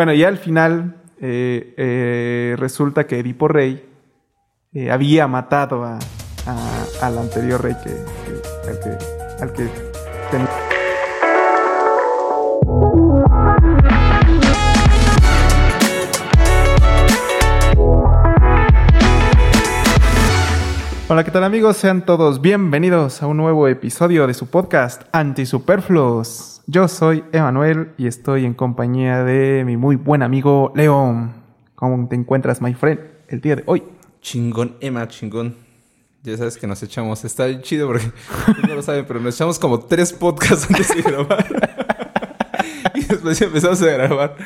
Bueno, y al final eh, eh, resulta que Edipo Rey eh, había matado a, al anterior rey que, que- al que, al que tenía. Hola, ¿qué tal amigos? Sean todos bienvenidos a un nuevo episodio de su podcast Antisuperfluos. Yo soy Emanuel y estoy en compañía de mi muy buen amigo León. ¿Cómo te encuentras, my friend, el día de hoy? Chingón, Emma, chingón. Ya sabes que nos echamos. Está chido porque no lo saben, pero nos echamos como tres podcasts antes de grabar. y después empezamos a grabar.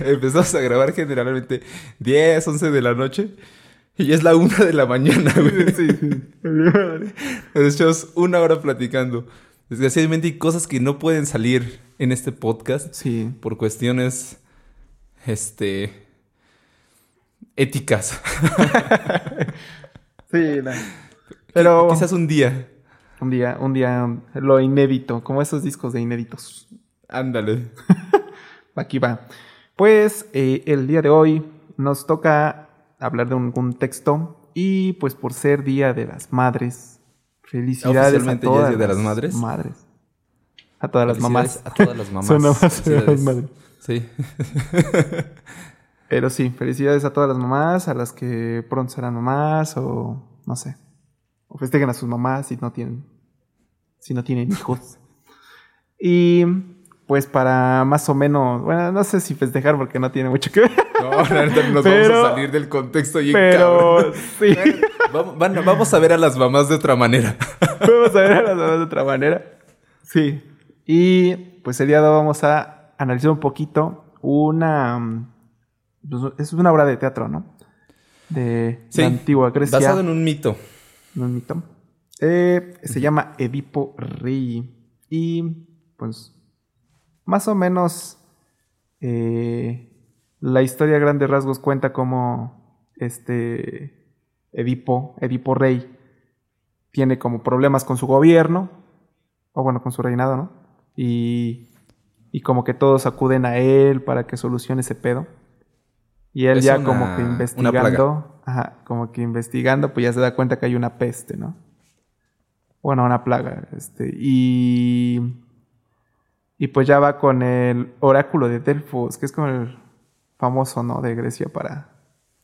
Empezamos a grabar generalmente 10, 11 de la noche. Y es la una de la mañana, güey. Sí, sí. Nos echamos una hora platicando. Desgraciadamente hay cosas que no pueden salir en este podcast Sí. por cuestiones, este, éticas. Sí, no. Pero Quizás un día. un día, un día, lo inédito, como esos discos de inéditos. Ándale. Aquí va. Pues eh, el día de hoy nos toca hablar de un, un texto y pues por ser Día de las Madres, felicidades a Oficialmente ya es todas Día de las Madres. madres. A todas las mamás. A todas las mamás. Suena más feo, Felicidades. madre. Sí. Pero sí, felicidades a todas las mamás, a las que pronto serán mamás o no sé. O festejen a sus mamás si no tienen si no tienen hijos. Y pues para más o menos, bueno, no sé si festejar porque no tiene mucho que ver, Neta, nos Pero- vamos a salir del contexto y pero sí. Vamos, van- vamos a ver a las mamás de otra manera. Vamos a ver a las mamás de otra manera. Sí. Y pues el día de hoy vamos a analizar un poquito una pues, es una obra de teatro, ¿no? De Sí, la antigua Grecia. Basado en un mito. No es mito. Eh, se llama Edipo Rey. Y pues más o menos eh, la historia a grandes rasgos cuenta cómo este Edipo, Edipo Rey, tiene como problemas con su gobierno, o bueno, con su reinado, ¿no? Y, y como que todos acuden a él para que solucione ese pedo. Y él Es ya una- como que investigando, ajá, como que investigando, pues ya se da cuenta que hay una peste, ¿no? Bueno, una plaga, este, y y pues ya va con el oráculo de Delfos, que es como el famoso, ¿no? De Grecia para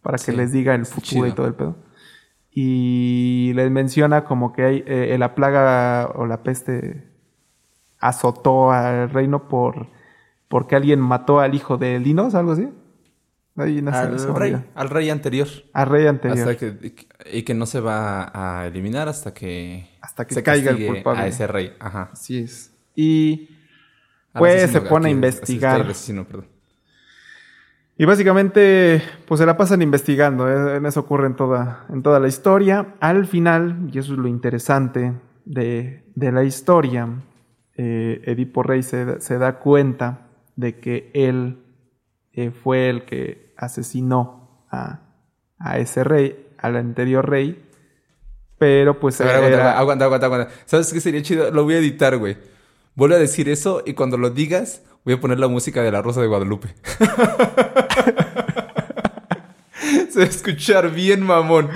para que les diga el futuro y todo el pedo. Y les menciona como que hay eh, la plaga o la peste azotó al reino por porque alguien mató al hijo de Linos, algo así. Ahí no sé, Al se rey, al rey anterior. Al rey anterior. Hasta que, y que no se va a eliminar hasta que, Hasta que se caiga el culpable. a ese rey. Ajá. Así es. Y Pues, asesino, se pone a investigar. el asesino, perdón. Y básicamente, pues se la pasan investigando. ¿eh? En eso ocurre en toda, en toda la historia. Al final, y eso es lo interesante de, de la historia, eh, Edipo Rey se, se da cuenta de que él eh, fue el que asesinó a, a ese rey, al anterior rey. Pero pues A ver, aguanta, aguanta, aguanta, aguanta. ¿Sabes qué sería chido? Lo voy a editar, güey. Vuelve a decir eso y cuando lo digas, voy a poner la música de La Rosa de Guadalupe. Se va a escuchar bien, mamón.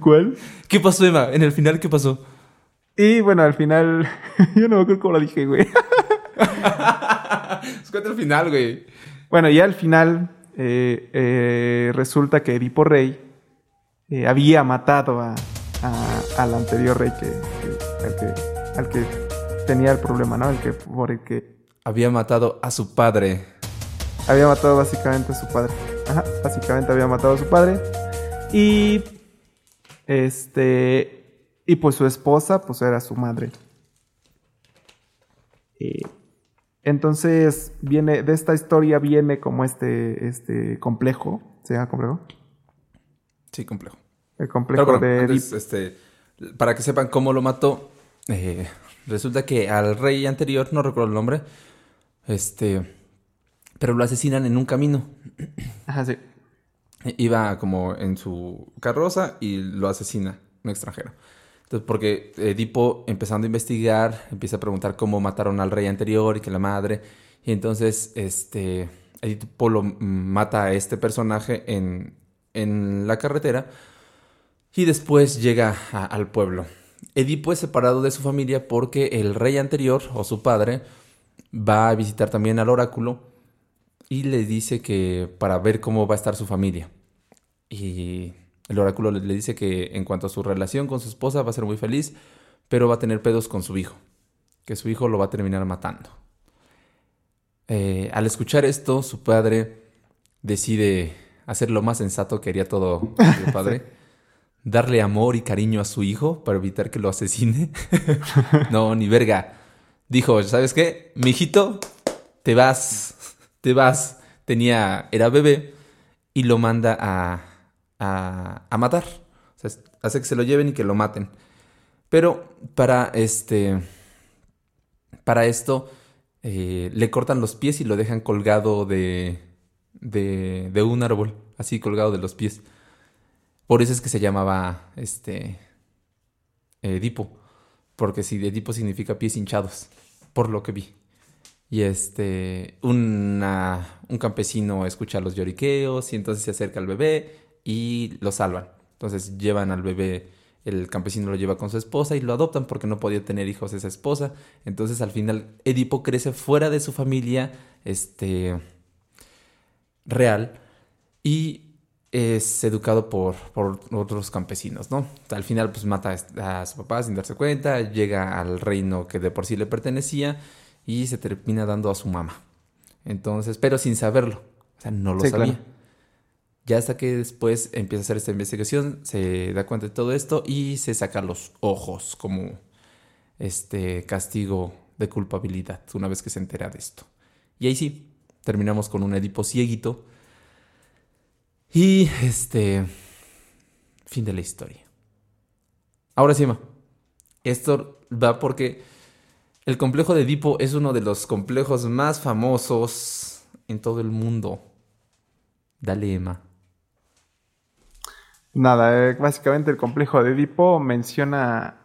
¿Cuál? ¿Qué pasó, Emma? En el final, ¿qué pasó? Y bueno, al final, yo no me acuerdo cómo lo dije, güey. Cuenta el final, güey. Bueno, ya al final eh, eh, resulta que Edipo Rey eh, había matado a, a- al anterior rey que, que- al que al que tenía el problema, ¿no? El que por el que Había matado a su padre. había matado básicamente a su padre. Ajá, básicamente había matado a su padre. Y este y pues su esposa pues era su madre. Entonces viene de esta historia viene como este este complejo, ¿se llama complejo? Sí, complejo. El complejo Pero bueno, de antes, este, para que sepan cómo lo mató, eh, resulta que al rey anterior, no recuerdo el nombre, este, pero lo asesinan en un camino. Ajá, sí. Iba como en su carroza y lo asesina un extranjero. Entonces, porque Edipo, empezando a investigar, empieza a preguntar cómo mataron al rey anterior y que la madre. Y entonces, este, Edipo lo mata a este personaje en, en la carretera y después llega al pueblo. Edipo es separado de su familia porque el rey anterior, o su padre, va a visitar también al oráculo y le dice que para ver cómo va a estar su familia. Y el oráculo le dice que en cuanto a su relación con su esposa va a ser muy feliz, pero va a tener pedos con su hijo, que su hijo lo va a terminar matando. Eh, al escuchar esto, su padre decide hacer lo más sensato que haría todo su padre. Darle amor y cariño a su hijo para evitar que lo asesine. no, ni verga. Dijo, ¿sabes qué? Mi hijito, te vas, te vas. Tenía, era bebé y lo manda a, a, a matar. O sea, hace que se lo lleven y que lo maten. Pero para este, para esto, eh, le cortan los pies y lo dejan colgado de, de, de, un árbol, así colgado de los pies. Por eso es que se llamaba este Edipo, porque si Edipo significa pies hinchados, por lo que vi. Y este, una, un campesino escucha los lloriqueos y entonces se acerca al bebé y lo salvan. Entonces llevan al bebé el campesino lo lleva con su esposa y lo adoptan porque no podía tener hijos esa esposa. Entonces al final Edipo crece fuera de su familia este, real y es educado por, por otros campesinos, ¿no? Al final pues mata a su papá sin darse cuenta, llega al reino que de por sí le pertenecía y se termina dando a su mamá. Entonces, pero sin saberlo, o sea, no lo sabía. Ya hasta que después empieza a hacer esta investigación, se da cuenta de todo esto y se saca los ojos como este castigo de culpabilidad una vez que se entera de esto. Y ahí sí, terminamos con un Edipo cieguito. Y este. Fin de la historia. Ahora sí, ma. Esto va porque el complejo de Edipo es uno de los complejos más famosos en todo el mundo. Dale, Emma. Nada, eh, básicamente el complejo de Edipo menciona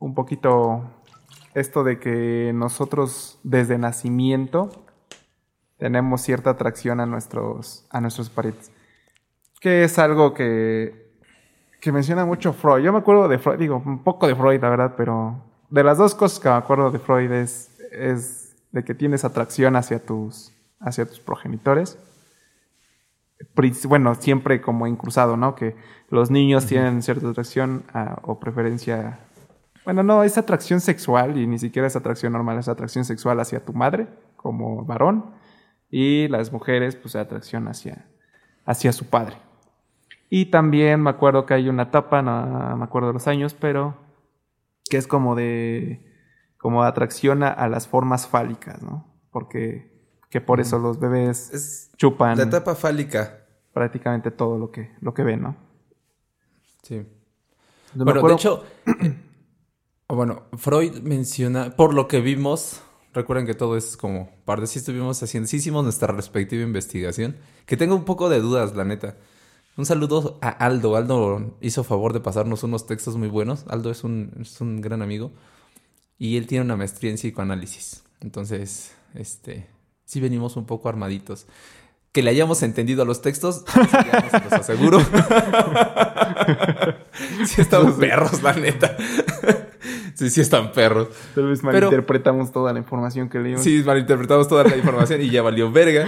un poquito esto de que nosotros desde nacimiento tenemos cierta atracción a nuestros, a nuestros parientes. Que es algo que, que menciona mucho Freud. Yo me acuerdo de Freud, digo, un poco de Freud, la verdad, pero de las dos cosas que me acuerdo de Freud es, es de que tienes atracción hacia tus, hacia tus progenitores bueno, siempre como incruzado, ¿no? Que los niños tienen cierta atracción o preferencia. Bueno, no, es atracción sexual y ni siquiera es atracción normal, es atracción sexual hacia tu madre como varón y las mujeres, pues atracción hacia, hacia su padre. Y también me acuerdo que hay una etapa, no me acuerdo de los años, pero que es como de como atracción a, las formas fálicas, ¿no? Porque que por eso los bebés chupan. La etapa fálica. Prácticamente todo lo que, lo que ven, ¿no? Sí. bueno, de hecho, bueno, Freud menciona, por lo que vimos, recuerden que todo es como parte, sí estuvimos haciendo, sí hicimos nuestra respectiva investigación, que tengo un poco de dudas, la neta. Un saludo a Aldo. Aldo hizo favor de pasarnos unos textos muy buenos. Aldo es un, es un gran amigo. Y él tiene una maestría en psicoanálisis. Entonces, este, sí venimos un poco armaditos. Que le hayamos entendido a los textos, se los aseguro. sí están perros, la neta. sí, sí están perros. Tal vez malinterpretamos toda la información que leímos. Sí, malinterpretamos toda la información y ya valió verga.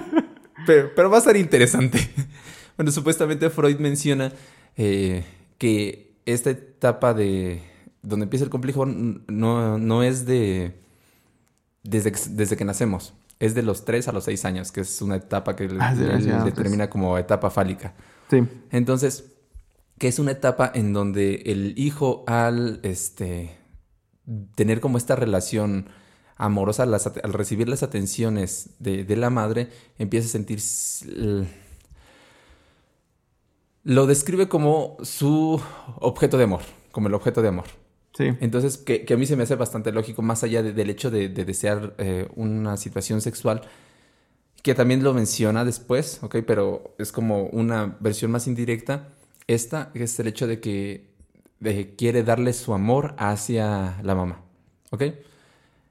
pero, pero va a estar interesante. Bueno, supuestamente Freud menciona eh, que esta etapa de donde empieza el complejo no, no es de desde desde que nacemos es de los 3 a los 6 años, que es una etapa que ah, determina como etapa fálica. Sí. Entonces, que es una etapa en donde el hijo al este, tener como esta relación amorosa, al recibir las atenciones de, de, la madre, empieza a sentir... Lo describe como su objeto de amor, como el objeto de amor. Entonces, que, a mí se me hace bastante lógico, más allá del hecho de, desear eh, una situación sexual, que también lo menciona después, ¿ok? Pero es como una versión más indirecta. Esta es el hecho de que quiere darle su amor hacia la mamá, ¿ok?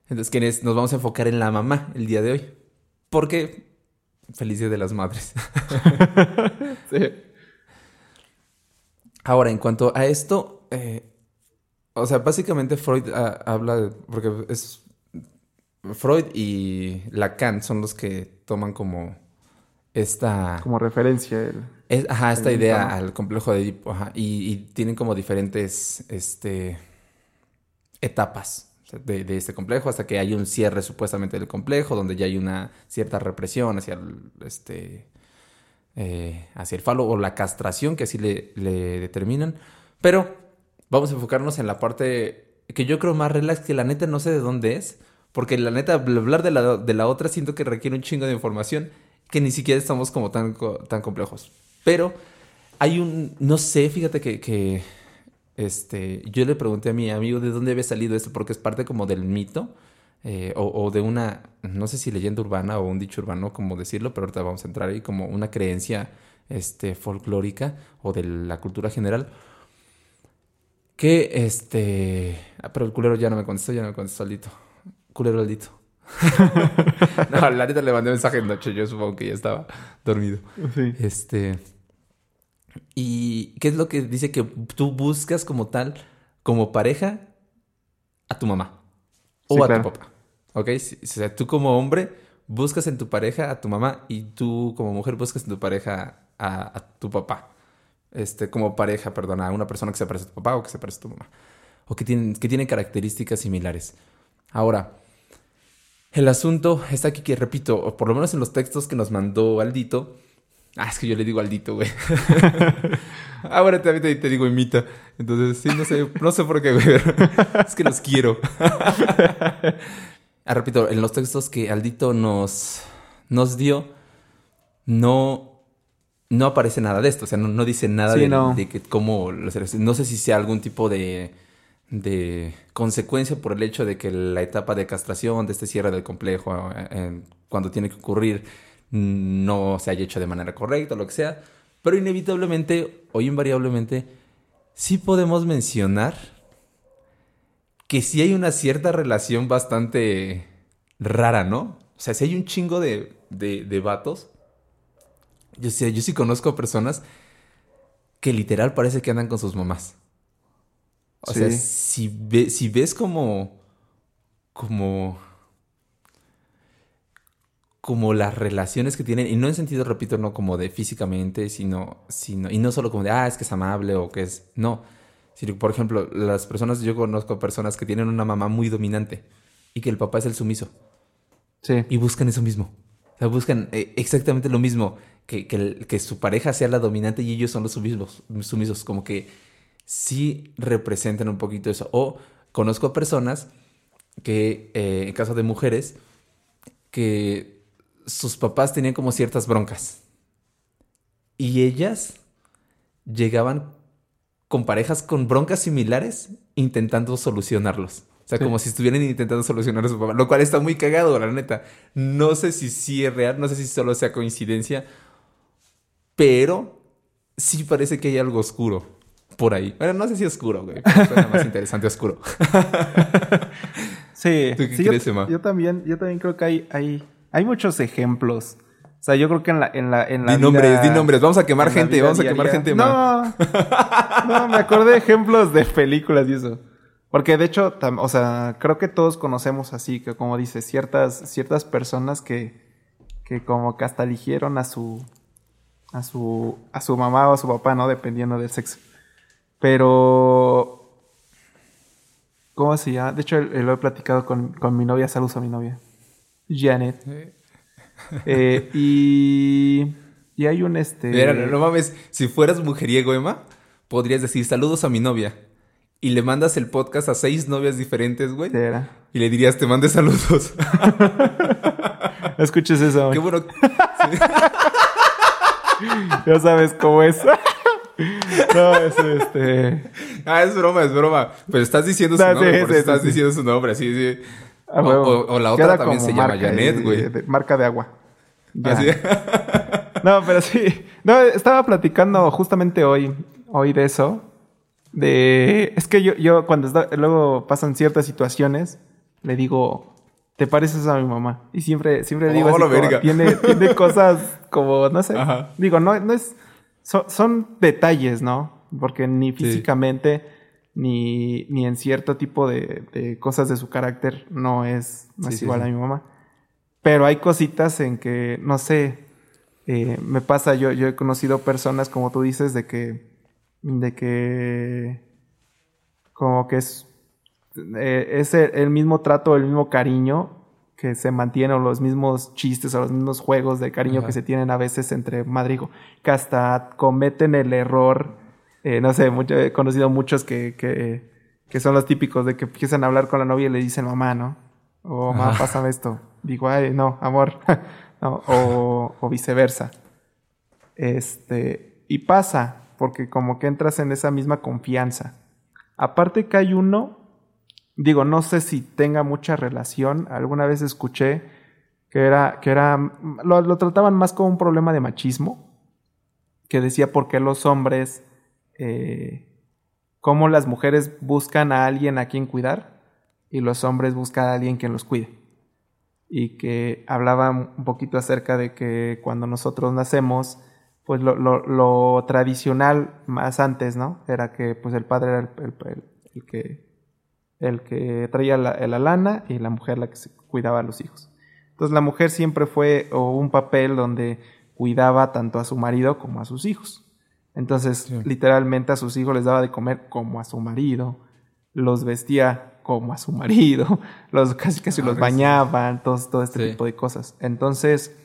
Entonces, nos vamos a enfocar en la mamá el día de hoy. Porque Feliz Día de las Madres. Sí. Ahora, en cuanto a esto, eh, o sea, básicamente Freud ah, habla de, porque es Freud y Lacan son los que toman como esta, Como referencia. el- es- ajá, esta el idea al complejo de Edipo, ajá, y, y tienen como diferentes, este, etapas de, de este complejo hasta que hay un cierre supuestamente del complejo donde ya hay una cierta represión hacia el, este, eh, hacia el falo o la castración que así le, determinan. Pero vamos a enfocarnos en la parte que yo creo más relax, que la neta no sé de dónde es, porque la neta hablar de la, de la otra siento que requiere un chingo de información que ni siquiera estamos como tan, tan complejos. Pero hay un, no sé, fíjate que, que este, yo le pregunté a mi amigo de dónde había salido esto, porque es parte como del mito. Eh, o, o de una, no sé si leyenda urbana o un dicho urbano, como decirlo, pero ahorita vamos a entrar ahí como una creencia este, folclórica o de la cultura general. Que este. ah, pero el culero ya no me contestó, ya no me contestó Aldito. Culero Aldito. no, la neta le mandé mensaje en noche, yo supongo que ya estaba dormido. Sí. Este. ¿Y qué es lo que dice que tú buscas como tal, como pareja, a tu mamá? O Sí, a claro. tu papá. ¿Ok? O sea, tú como hombre buscas en tu pareja a tu mamá y tú como mujer buscas en tu pareja a, a tu papá. Este, como pareja, perdona, a una persona que se parece a tu papá o que se parece a tu mamá. O que tienen, que tienen características similares. Ahora, el asunto está aquí que, repito, o por lo menos en los textos que nos mandó Aldito. Ah, es que yo le digo Aldito, güey. Ahora también te, te digo imita. Entonces, sí, no sé, no sé por qué, güey. Es que los quiero. Ah, repito, en los textos que Aldito nos, nos dio, no, no aparece nada de esto. O sea, no, no dice nada Sí, de, no. de que cómo los No sé si sea algún tipo de, de consecuencia por el hecho de que la etapa de castración, de este cierre del complejo, eh, eh, cuando tiene que ocurrir, no se haya hecho de manera correcta o lo que sea. Pero inevitablemente o invariablemente, sí podemos mencionar que sí hay una cierta relación bastante rara, ¿no? O sea, si hay un chingo de, de, de vatos. Yo, sé, yo sí conozco a personas que literal parece que andan con sus mamás. O sea, Sí. si, ve- si ves como. como. como las relaciones que tienen, y no en sentido, repito, no como de físicamente, sino, sino, y no solo como de, ah, es que es amable o que es, no, sino, por ejemplo, las personas, yo conozco personas que tienen una mamá muy dominante y que el papá es el sumiso, Sí. y buscan eso mismo, o sea, buscan eh, exactamente lo mismo, que, que, que su pareja sea la dominante y ellos son los sumisos, sumisos, como que sí representan un poquito eso, o conozco personas que, eh, en caso de mujeres, que sus papás tenían como ciertas broncas. Y ellas llegaban con parejas con broncas similares intentando solucionarlos. O sea, Sí. como si estuvieran intentando solucionar a su papá. Lo cual está muy cagado, la neta. No sé si sí es real, no sé si solo sea coincidencia. Pero sí parece que hay algo oscuro por ahí. Bueno, no sé si oscuro, güey. pero más interesante oscuro. Sí, ¿Tú qué sí, crees, yo, Emma? yo también, yo también creo que hay, hay, hay muchos ejemplos. O sea, yo creo que en la, en la, en la Di nombres, vida- di nombres. Vamos a quemar gente, vamos a quemar gente más. No, no, me acordé de ejemplos de películas y eso. Porque de hecho, tam- o sea, creo que todos conocemos así, que como dices, ciertas, ciertas personas que, que como que hasta eligieron a su, a su, a su mamá o a su papá, ¿no? Dependiendo del sexo. Pero, ¿cómo se llama? De hecho, lo he platicado con, con mi novia, saludos a mi novia, Janet. Eh, y, y hay un este... Mira, no, no mames, si fueras mujeriego, Emma, podrías decir saludos a mi novia. Y le mandas el podcast a seis novias diferentes, güey. Era. Y le dirías, te mande saludos. Escuches eso. Qué güey. bueno. Ya sabes cómo es. no, es este. Ah, es broma, es broma. Pero estás diciendo su No, nombre, sí, sí, estás diciendo su nombre, sí, sí. O- o- o la otra también se llama Janet, güey. marca de agua. Así. No, pero sí. No, estaba platicando justamente hoy, hoy de eso. De. Es que yo, yo cuando está- luego pasan ciertas situaciones, le digo. te pareces a mi mamá. Y siempre, siempre digo Oh, así como, tiene, tiene cosas como, no sé. Ajá. Digo, no, no es. Son, son detalles, ¿no? Porque ni físicamente, ni, ni en cierto tipo de, de cosas de su carácter no es, no Sí, es sí, igual sí. a mi mamá. Pero hay cositas en que, no sé, eh, me pasa, yo, yo he conocido personas, como tú dices, de que, de que, como que es, eh, es el, el mismo trato, el mismo cariño que se mantiene, o los mismos chistes, o los mismos juegos de cariño Ajá. que se tienen a veces entre madre e que hasta cometen el error, eh, no sé, mucho- he conocido muchos que, que, que son los típicos de que empiezan a hablar con la novia y le dicen mamá, ¿no? O mamá, Ajá. pásame esto. Digo, ay, no, amor. No, o, o viceversa. Este, y pasa, porque como que entras en esa misma confianza. Aparte que hay uno, digo, no sé si tenga mucha relación, alguna vez escuché que era, que era, lo, lo trataban más como un problema de machismo, que decía por qué los hombres, eh, cómo las mujeres buscan a alguien a quien cuidar y los hombres buscan a alguien que los cuide. Y que hablaba un poquito acerca de que cuando nosotros nacemos, pues lo, tradicional más antes, ¿no? Era que pues el padre era el, que, el que traía la, la lana y la mujer la que cuidaba a los hijos. Entonces la mujer siempre fue un papel donde cuidaba tanto a su marido como a sus hijos. Entonces, Sí. literalmente a sus hijos les daba de comer como a su marido, los vestía como a su marido, los casi casi Ah, los sí. bañaban, todo, todo este Sí. tipo de cosas. Entonces,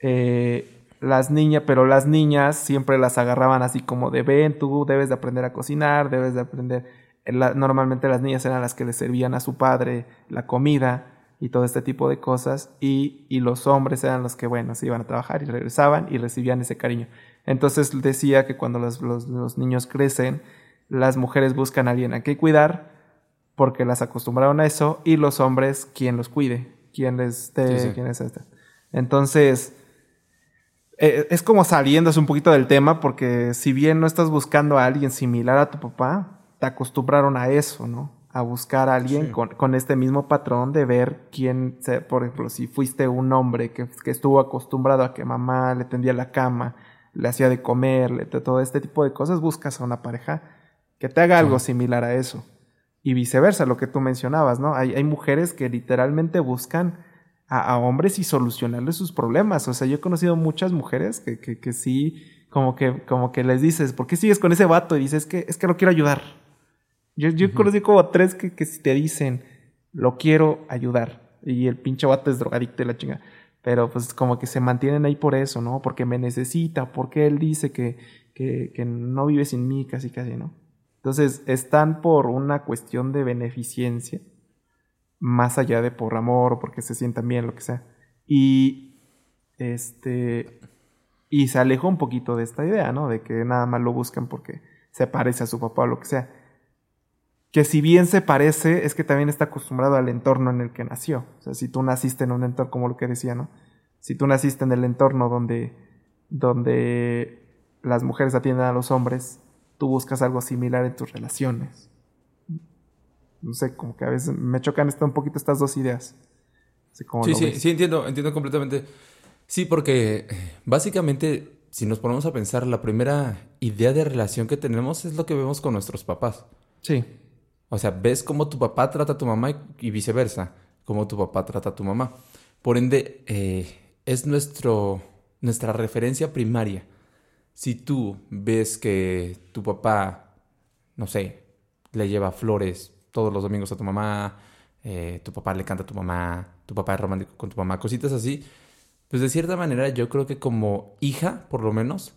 eh, las niñas, pero las niñas siempre las agarraban así como de ven, tú debes de aprender a cocinar, debes de aprender. la- normalmente las niñas eran las que le servían a su padre la comida y todo este tipo de cosas, y, y los hombres eran los que, bueno, se iban a trabajar y regresaban y recibían ese cariño. Entonces decía que cuando los, los- los niños crecen, las mujeres buscan a alguien a quien cuidar, porque las acostumbraron a eso, y los hombres quien los cuide, quien les dé, Sí, sí. quien les este. Entonces, eh, es como saliéndose un poquito del tema, porque si bien no estás buscando a alguien similar a tu papá, te acostumbraron a eso, ¿no? A buscar a alguien Sí. con, con este mismo patrón de ver quién, se- por ejemplo, si fuiste un hombre que, que estuvo acostumbrado a que mamá le tendía la cama, le hacía de comer, le- todo este tipo de cosas, buscas a una pareja que te haga algo similar a eso. Y viceversa, lo que tú mencionabas, ¿no? Hay, hay mujeres que literalmente buscan a, a hombres y solucionarles sus problemas. O sea, yo he conocido muchas mujeres que, que, que sí, como que, como que les dices, ¿por qué sigues con ese vato? Y dices, es que, es que lo quiero ayudar. Yo, yo conocí como tres que, que si te dicen, lo quiero ayudar. Y el pinche vato es drogadicto y la chinga. Pero pues como que se mantienen ahí por eso, ¿no? Porque me necesita, porque él dice que, que, que no vive sin mí, casi casi, ¿no? Entonces están por una cuestión de beneficencia, más allá de por amor o porque se sientan bien, lo que sea. Y este y se aleja un poquito de esta idea, ¿no? De que nada más lo buscan porque se parece a su papá o lo que sea. Que si bien se parece, es que también está acostumbrado al entorno en el que nació. O sea, si tú naciste en un entorno, como lo que decía, ¿no? Si tú naciste en el entorno donde, donde las mujeres atienden a los hombres, tú buscas algo similar en tus relaciones. No sé, como que a veces me chocan un poquito estas dos ideas. Sí, sí, ves. sí, entiendo, entiendo completamente. Sí, porque eh, básicamente, si nos ponemos a pensar, la primera idea de relación que tenemos es lo que vemos con nuestros papás. Sí, O sea, ves cómo tu papá trata a tu mamá y, viceversa, cómo tu papá trata a tu mamá. Por ende, eh, es nuestro, nuestra referencia primaria. Si tú ves que tu papá, no sé, le lleva flores todos los domingos a tu mamá, eh, tu papá le canta a tu mamá, tu papá es romántico con tu mamá, cositas así, pues de cierta manera yo creo que como hija, por lo menos,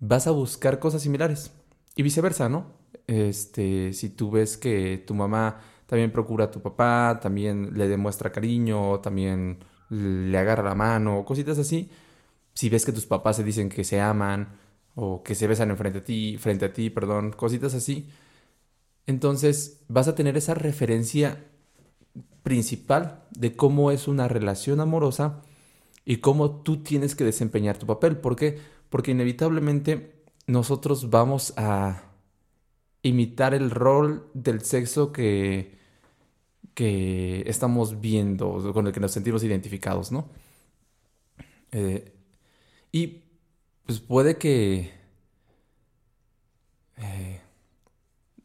vas a buscar cosas similares. Y viceversa, ¿no? Este, si tú ves que tu mamá también procura a tu papá, también le demuestra cariño, también le agarra la mano, cositas así. Si ves que tus papás se dicen que se aman o que se besan enfrente a ti, frente a ti, perdón, cositas así. Entonces vas a tener esa referencia principal de cómo es una relación amorosa y cómo tú tienes que desempeñar tu papel. ¿Por qué? Porque inevitablemente nosotros vamos a imitar el rol del sexo que, que estamos viendo, con el que nos sentimos identificados, ¿no? Eh, y pues puede que... Eh,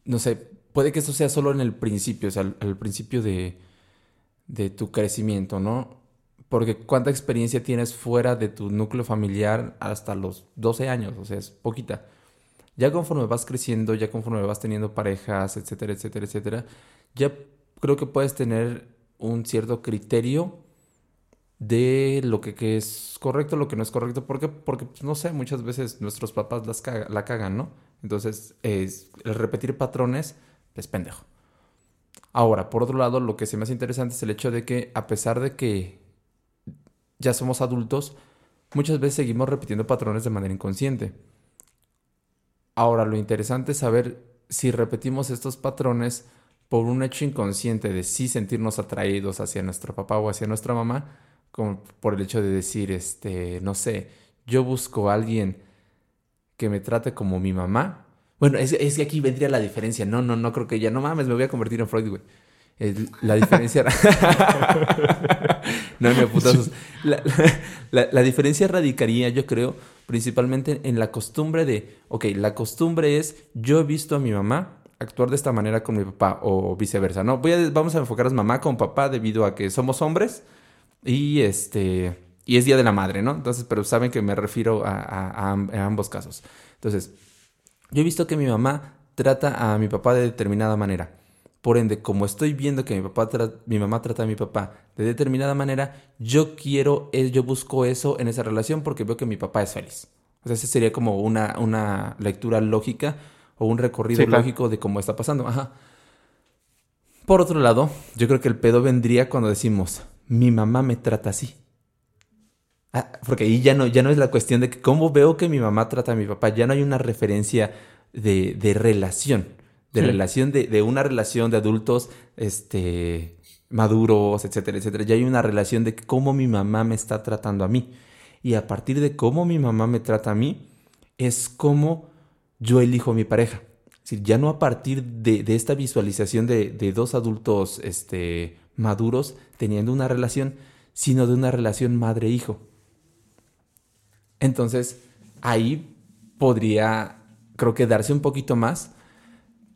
no sé, puede que esto sea solo en el principio, o sea, al, principio de, de tu crecimiento, ¿no? Porque cuánta experiencia tienes fuera de tu núcleo familiar hasta los 12 años, o sea, es poquita. Ya conforme vas creciendo, ya conforme vas teniendo parejas, etcétera, etcétera, etcétera, ya creo que puedes tener un cierto criterio de lo que, es correcto, lo que no es correcto. ¿Por qué? Porque, pues, no sé, muchas veces nuestros papás las la cagan, ¿no? Entonces, es, el repetir patrones es pendejo. Ahora, por otro lado, lo que se me hace interesante es el hecho de que, a pesar de que ya somos adultos, muchas veces seguimos repitiendo patrones de manera inconsciente. Ahora, lo interesante es saber si repetimos estos patrones por un hecho inconsciente de sí sentirnos atraídos hacia nuestro papá o hacia nuestra mamá, como por el hecho de decir, este, no sé, yo busco a alguien que me trate como mi mamá. Bueno, es, que aquí vendría la diferencia. No, no, no creo que ya, no mames, me voy a convertir en Freud, güey. la diferencia. no, putazos. La, la, diferencia radicaría, yo creo, principalmente en la costumbre de. Ok, la costumbre es: yo he visto a mi mamá actuar de esta manera con mi papá o viceversa, ¿no? Voy a, vamos a enfocarnos mamá con papá debido a que somos hombres y este y es Día de la Madre, ¿no? Entonces, pero saben que me refiero a, ambos casos. Entonces, yo he visto que mi mamá trata a mi papá de determinada manera. Por ende, como estoy viendo que mi, papá mi mamá trata a mi papá de determinada manera, yo quiero, eh, yo busco eso en esa relación porque veo que mi papá es feliz. O sea, esa sería como una, una lectura lógica o un recorrido lógico de cómo está pasando. Ajá. Por otro lado, yo creo que el pedo vendría cuando decimos, mi mamá me trata así. Ah, porque ahí ya no, ya no es la cuestión de que cómo veo que mi mamá trata a mi papá, ya no hay una referencia de, de relación, de relación, de, de, una relación de adultos este, maduros, etcétera, etcétera. Ya hay una relación de cómo mi mamá me está tratando a mí. Y a partir de cómo mi mamá me trata a mí, es como yo elijo mi pareja. Es decir, ya no a partir de, de esta visualización de, de, dos adultos este, maduros teniendo una relación, sino de una relación madre-hijo. Entonces, ahí podría, creo que darse un poquito más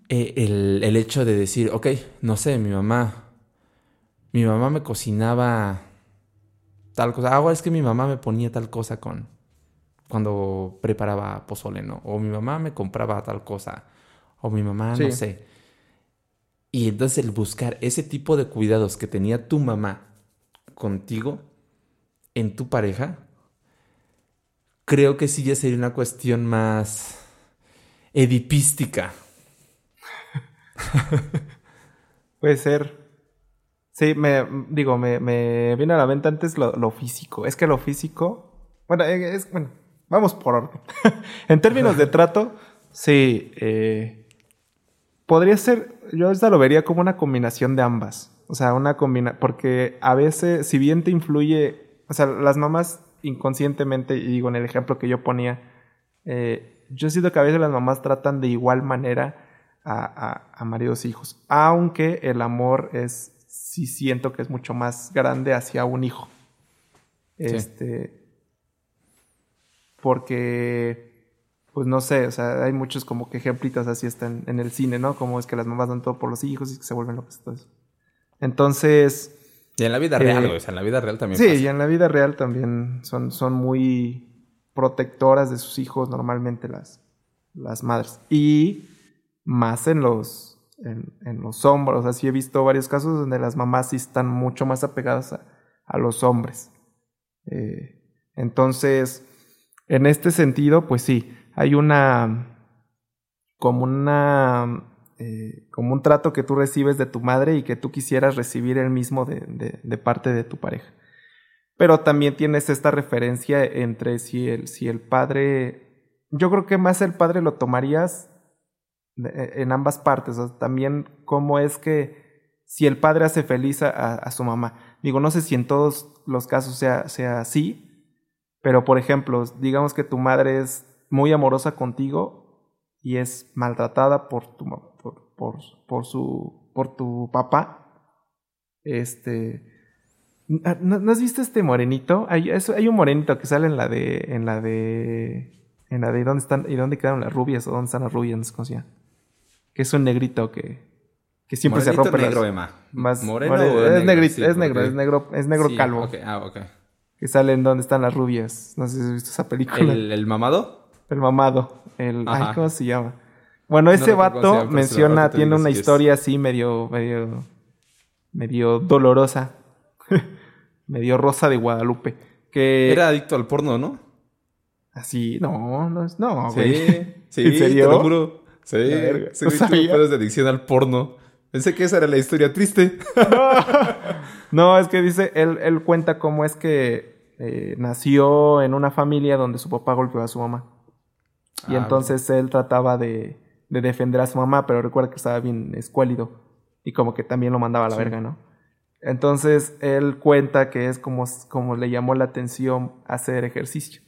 eh, el, el, hecho de decir, ok, no sé, mi mamá, mi mamá me cocinaba tal cosa. Ahora es que mi mamá me ponía tal cosa con, cuando preparaba pozole, ¿no? O mi mamá me compraba tal cosa. O mi mamá, no sé. Y entonces el buscar ese tipo de cuidados que tenía tu mamá contigo en tu pareja, creo que sí ya sería una cuestión más edipística. Puede ser. Sí, me digo, me, me viene a la mente antes lo, físico. Es que lo físico. Bueno, eh, es, bueno, vamos por orden. en términos de trato, sí. Eh, Podría ser, yo esta lo vería como una combinación de ambas. O sea, una combinación, porque a veces, si bien te influye, o sea, las mamás inconscientemente, y digo en el ejemplo que yo ponía, eh, yo siento que a veces las mamás tratan de igual manera a, a, maridos e hijos, aunque el amor es, sí siento que es mucho más grande hacia un hijo. Este, porque pues no sé, o sea, hay muchos como que ejemplitos así están en el cine, ¿no? Como es que las mamás dan todo por los hijos y que se vuelven locos. Entonces, entonces y en la vida real, eh, o sea, en la vida real también. Sí, y en la vida real también son, son muy protectoras de sus hijos normalmente las, las madres. Y más en los, en, los hombros. O sea, sí he visto varios casos donde las mamás sí están mucho más apegadas a, los hombres. Eh, entonces, en este sentido, pues sí, hay una como una eh, como un trato que tú recibes de tu madre y que tú quisieras recibir el mismo de, de, parte de tu pareja. Pero también tienes esta referencia entre si el, si el padre, yo creo que más el padre lo tomarías en ambas partes, también cómo es que si el padre hace feliz a, a, su mamá. Digo, no sé si en todos los casos sea, sea así, pero por ejemplo, digamos que tu madre es muy amorosa contigo y es maltratada por tu, por, por, por, su, por tu papá, Este. ¿No, has visto este morenito? Hay, hay un morenito que sale en la de. En la de. En la de dónde están. ¿Y dónde quedaron las rubias? ¿O dónde están las rubias? No sé. Que es un negrito que. Que siempre se rompe las- negro, Emma. Más, ¿Moreno more- o es negro? negrito, Sí, es negro, porque- es negro, es negro Sí, calvo. Ah, ok. Que sale en donde están las rubias. No sé si has visto esa película. El, ¿El, el mamado? mamado. El, ay. ¿cómo se llama? Bueno, ese se vato llama, menciona, tiene una es. historia así medio, medio, medio dolorosa. medio rosa de Guadalupe. Que Era adicto al porno, ¿no? así, no, no no, güey. Sí, sí, ¿En serio? te lo juro. Sí, ese no tuvo sabía. de adicción al porno. Pensé que esa era la historia triste. No, es que dice, él, él cuenta cómo es que eh, nació en una familia donde su papá golpeó a su mamá. Y Ah, entonces él trataba de, de defender a su mamá, pero recuerda que estaba bien escuálido. Y como que también lo mandaba a la Sí. verga, ¿no? Entonces él cuenta que es como, como le llamó la atención hacer ejercicio.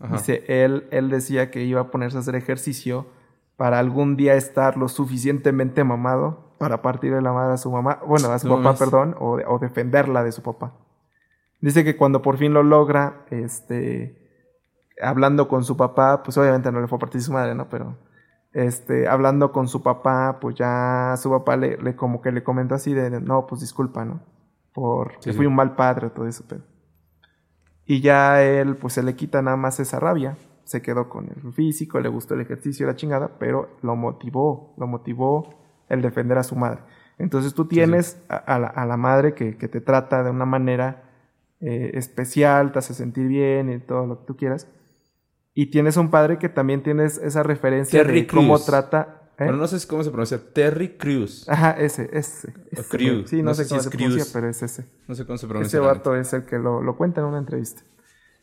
Ajá. Dice, él, él decía que iba a ponerse a hacer ejercicio para algún día estar lo suficientemente mamado para partirle la madre a su mamá, bueno, a su No papá, perdón, o, o defenderla de su papá. Dice que cuando por fin lo logra, este, hablando con su papá, pues obviamente no le fue a partir su madre, ¿no? Pero, este, hablando con su papá, pues ya su papá le, le como que le comentó así de, no, pues disculpa, ¿no? Por, Sí, que fui sí. un mal padre, todo eso, pero... Y ya él, pues se le quita nada más esa rabia. Se quedó con el físico, le gustó el ejercicio, la chingada, pero lo motivó, lo motivó el defender a su madre. Entonces tú tienes A, a la, a la madre que, que te trata de una manera eh, especial, te hace sentir bien y todo lo que tú quieras. Y tienes un padre que también tienes esa referencia Terry de cómo trata. ¿eh? Bueno, no sé cómo se pronuncia. Terry Crews. Ajá, ese, ese. ese. Sí, no, No sé cómo se pronuncia, pero es ese. No sé cómo se pronuncia. Ese vato es el que lo, lo cuenta en una entrevista.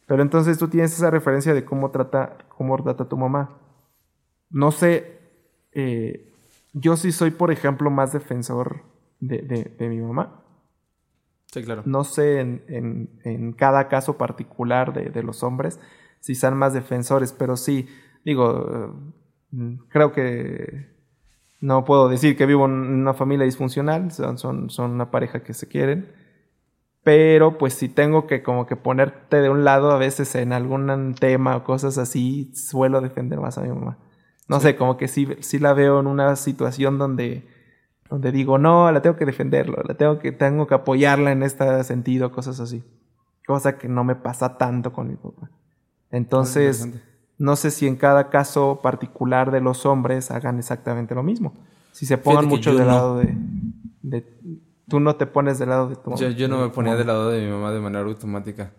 Pero entonces tú tienes esa referencia de cómo trata, cómo trata tu mamá. No sé, eh, yo sí soy, por ejemplo, más defensor de, de- de mi mamá. Sí, claro. No sé en, en- en cada caso particular de, de los hombres si sean más defensores, pero sí, digo, mm, creo que no puedo decir que vivo en una familia disfuncional, son, son, son una pareja que se quieren, pero pues si tengo que como que ponerte de un lado a veces en algún tema o cosas así, suelo defender más a mi mamá. No sé, como que sí, sí la veo en una situación donde donde digo, no, la tengo que defenderlo, la tengo que, tengo que apoyarla en este sentido, cosas así. Cosa que no me pasa tanto con mi papá. Entonces, no sé si en cada caso particular de los hombres hagan exactamente lo mismo. Si se pongan mucho del no. lado de, de- Tú no te pones del lado de tu Yo, yo no me ponía mamá. del lado de mi mamá de manera automática.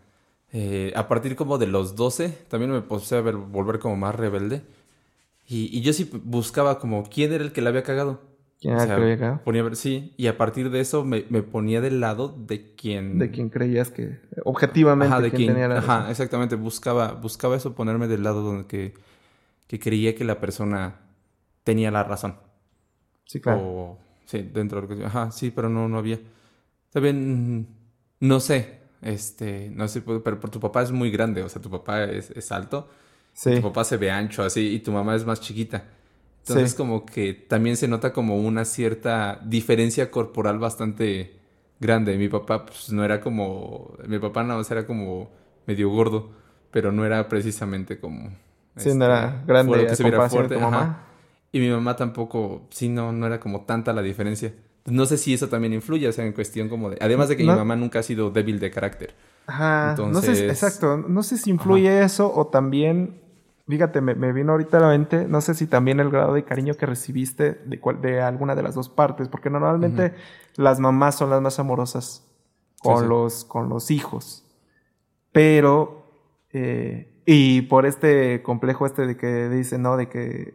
Eh, a partir como de los 12, también me puse a ver- volver como más rebelde. Y, y yo sí buscaba como quién era el que la había cagado. ¿Quién O era sea, que lo había cagado? ponía sí, y a partir de eso me, me ponía del lado de quien... De quien creías que... Objetivamente, Ajá, de quién quien, tenía la ajá, razón. exactamente. Buscaba, buscaba eso, ponerme del lado donde que, que creía que la persona tenía la razón. Sí, claro. O, sí, dentro de lo que... Ajá, sí, pero no, no había. También, mm, no sé, este, no sé, pero, tu papá es muy grande, o sea, tu papá es, es alto, Sí. tu papá se ve ancho así y tu mamá es más chiquita. Entonces Sí. como que también se nota como una cierta diferencia corporal bastante grande. Mi papá pues no era como, mi papá nada más era como medio gordo, pero no era precisamente como... Sí, no era grande fuerte, a que se viera fuerte, tu ajá. Y mi mamá tampoco, sí, no, no era como tanta la diferencia. No sé si eso también influye, o sea, en cuestión como de... Además de que No. mi mamá nunca ha sido débil de carácter. Ajá, no sé, Entonces- exacto, no sé si influye eso o también, fíjate, me, me vino ahorita a la mente, no sé si también el grado de cariño que recibiste de, cual- de alguna de las dos partes, porque normalmente las mamás son las más amorosas con, sí. Los, con los hijos, pero, eh, y por este complejo este de que dicen, ¿no? De que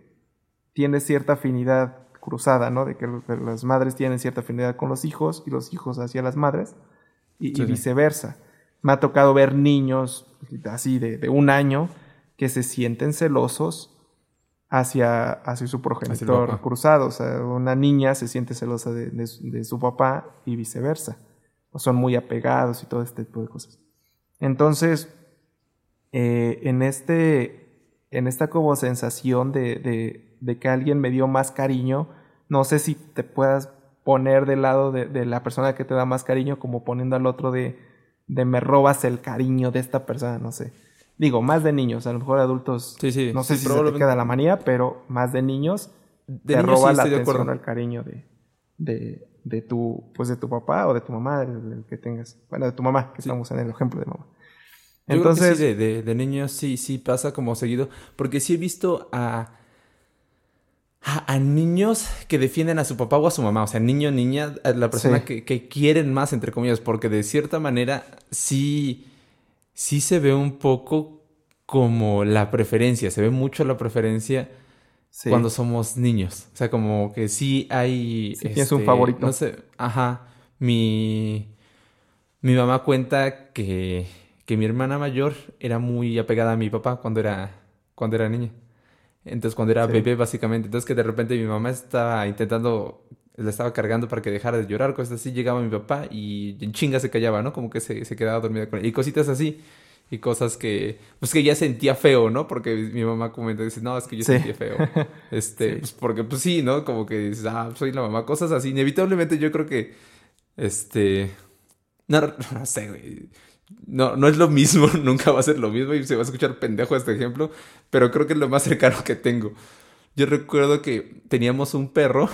tiene cierta afinidad cruzada, ¿no? De que las madres tienen cierta afinidad con los hijos y los hijos hacia las madres y, Sí, viceversa. Me ha tocado ver niños así de, de un año que se sienten celosos hacia, hacia su progenitor papá. cruzado. O sea, una niña se siente celosa de, de su- de su papá y viceversa. O son muy apegados y todo este tipo de cosas. Entonces, eh, en, este, en esta como sensación de, de- de que alguien me dio más cariño, no sé si te puedas poner del lado de, de la persona que te da más cariño como poniendo al otro de, de me robas el cariño de esta persona, no sé. Digo, más de niños, a lo mejor adultos, Sí, sí. no sé sí, si se te queda la manía, pero más de niños De te niños roba la atención el cariño de, de, de tu, pues de tu papá o de tu mamá, el, el que tengas. Bueno, de tu mamá, que estamos en el ejemplo de mamá. Yo creo que sí, de, de, de niños sí, sí pasa como seguido. Porque sí he visto a, a, a niños que defienden a su papá o a su mamá. O sea, niño, niña, la persona Sí. que, que quieren más, entre comillas. Porque de cierta manera sí, sí se ve un poco como la preferencia. Se ve mucho la preferencia sí. cuando somos niños. O sea, como que sí hay... este, Sí tienes un favorito. No sé, ajá. Mi, mi mamá cuenta que, que mi hermana mayor era muy apegada a mi papá cuando era, cuando era niña. Entonces, cuando era Sí. bebé, básicamente. Entonces, que de repente mi mamá estaba intentando, la estaba cargando para que dejara de llorar, cosas así. Llegaba mi papá y en chinga se callaba, ¿no? Como que se, se quedaba dormida con él. Y cositas así. Y cosas que, pues que ya sentía feo, ¿no? Porque mi mamá comenta, dice, no, es que yo Sí. sentía feo. Este, Sí. pues porque, pues sí, ¿no? Como que dices, ah, soy la mamá, cosas así. Inevitablemente yo creo que, este, no, no sé, güey. No, no es lo mismo, nunca va a ser lo mismo y se va a escuchar pendejo este ejemplo, pero creo que es lo más cercano que tengo. Yo recuerdo que teníamos un perro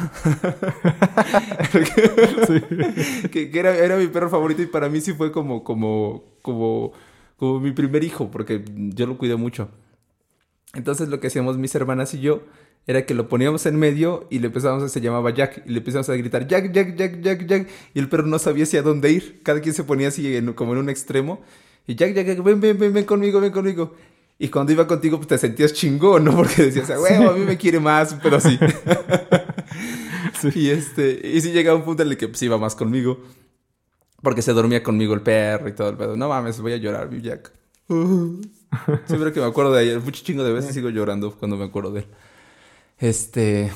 que, que era, era mi perro favorito y para mí sí fue como, como, como, como mi primer hijo, porque yo lo cuidé mucho. Entonces lo que hacíamos mis hermanas y yo era que lo poníamos en medio y le empezábamos, se llamaba Jack, y le empezamos a gritar Jack, Jack, Jack, Jack, Jack, y el perro no sabía hacia dónde ir, cada quien se ponía así en- como en un extremo, y Jack, Jack, Jack, ven, ven, ven, ven conmigo, ven conmigo. Y cuando iba contigo, pues te sentías chingón, ¿no? Porque decías, "Ah, huevo, a mí me quiere más, pero así. Y este, y sí llegaba un punto en el que pues iba más conmigo. Porque se dormía conmigo el perro y todo el pedo. No mames, voy a llorar, mi Jack. Siempre que me acuerdo de ayer, mucho chingo de veces sigo llorando cuando me acuerdo de él. Este.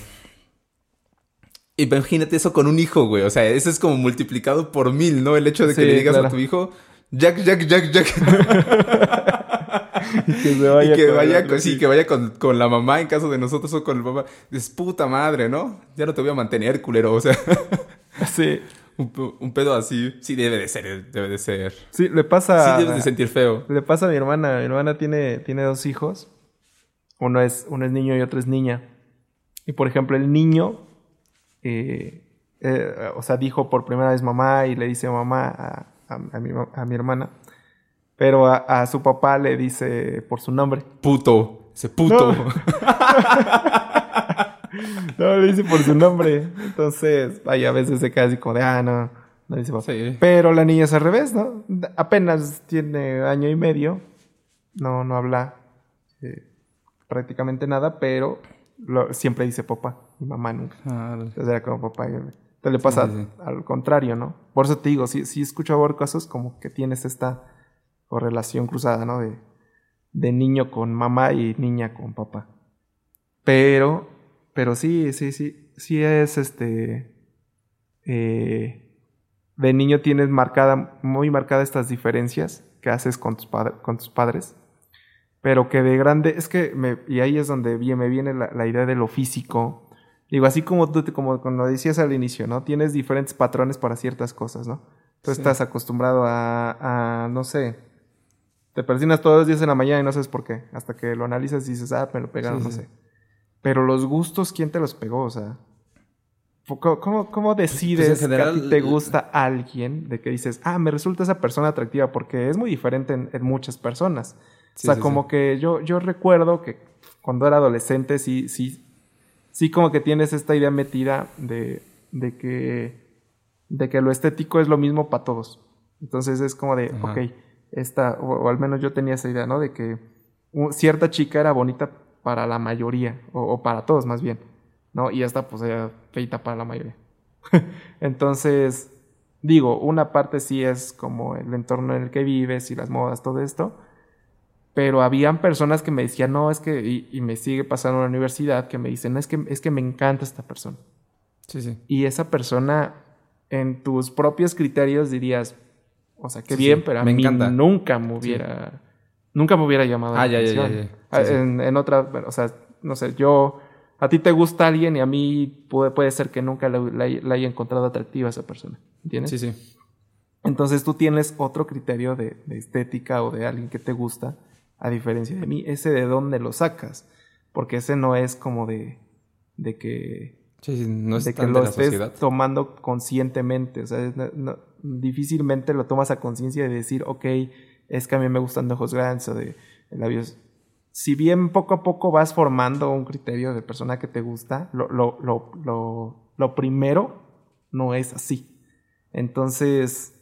Imagínate eso con un hijo, güey. O sea, eso es como multiplicado por mil, ¿no? El hecho de que Sí, le digas a tu hijo, Jack, Jack, Jack, Jack. y que se y vaya, que con- vaya, con, sí, que vaya con, con la mamá en caso de nosotros o con el papá. Dices, puta madre, ¿no? Ya no te voy a mantener, culero. O sea, Sí, un, pe- un pedo así. Sí, debe de ser, debe de ser. sí, le pasa. Sí, debes de sentir feo. Le pasa a mi hermana. Mi hermana tiene, tiene dos hijos. Uno es, uno es niño y otro es niña. Y por ejemplo, el niño, eh, eh, o sea, dijo por primera vez mamá y le dice mamá a, a- a mi, ma- a mi hermana. Pero a, su papá le dice por su nombre. Puto. Ese puto. No. No, le dice por su nombre. Entonces, vaya, a veces se queda así como de, ah, no, no dice papá. Sí. Pero la niña es al revés, ¿no? Apenas tiene año y medio. No, no habla eh, prácticamente nada, pero lo- siempre dice papá. Mi mamá nunca. Ah, Entonces era como papá. Entonces le pasa Sí, sí, sí. al contrario, ¿no? Por eso te digo, sí, sí escucho ahora casos como que tienes esta correlación cruzada, ¿no? De, de niño con mamá y niña con papá. Pero, pero sí, sí, sí, sí es este... eh, de niño tienes marcada, muy marcada estas diferencias que haces con tus, con tus padres. Pero que de grande, es que, me, y ahí es donde me viene la, la idea de lo físico. Digo, así como tú, como, como decías al inicio, ¿no? Tienes diferentes patrones para ciertas cosas, ¿no? Tú Sí. estás acostumbrado a, a, no sé, te persinas todos los días en la mañana y no sabes por qué. Hasta que lo analizas y dices, ah, me lo pegaron, Sí, no sí. sé. Pero los gustos, ¿quién te los pegó? O sea, ¿cómo, cómo, decides Pues, en general, que a ti te gusta alguien? De que dices, ah, me resulta esa persona atractiva, porque es muy diferente en, en muchas personas. Sí, o sea, sí, como sí. que yo, yo recuerdo que cuando era adolescente sí, sí, sí como que tienes esta idea metida de, de que de que lo estético es lo mismo para todos. Entonces es como de, Ajá. ok, esta, o, o al menos yo tenía esa idea, ¿no? De que cierta chica era bonita para la mayoría, o, o para todos más bien, ¿no? Y esta pues era feita para la mayoría. Entonces, digo, una parte sí es como el entorno en el que vives y las modas, todo esto, pero habían personas que me decían, no, es que, y, y me sigue pasando en la universidad, que me dicen, es que, es que me encanta esta persona. Sí, sí. Y esa persona, en tus propios criterios dirías, o sea, qué Sí, bien, sí, pero a me mí encanta. nunca me hubiera, nunca me hubiera llamado Ah, la ya, ya, ya. Ah, Sí, sí. En, en otra, o sea, no sé, yo a ti te gusta alguien y a mí puede, puede ser que nunca la, haya encontrado atractiva a esa persona. ¿Entiendes? Sí, sí. Entonces tú tienes otro criterio de, estética o de alguien que te gusta, a diferencia de mí. Ese de dónde lo sacas. Porque ese no es como de, de que Sí, no es de que lo estés tomando conscientemente. O sea, difícilmente lo tomas a conciencia de decir, ok, es que a mí me gustan de ojos grandes o de labios si bien poco a poco vas formando un criterio de persona que te gusta, lo, lo, lo, lo primero no es así. Entonces,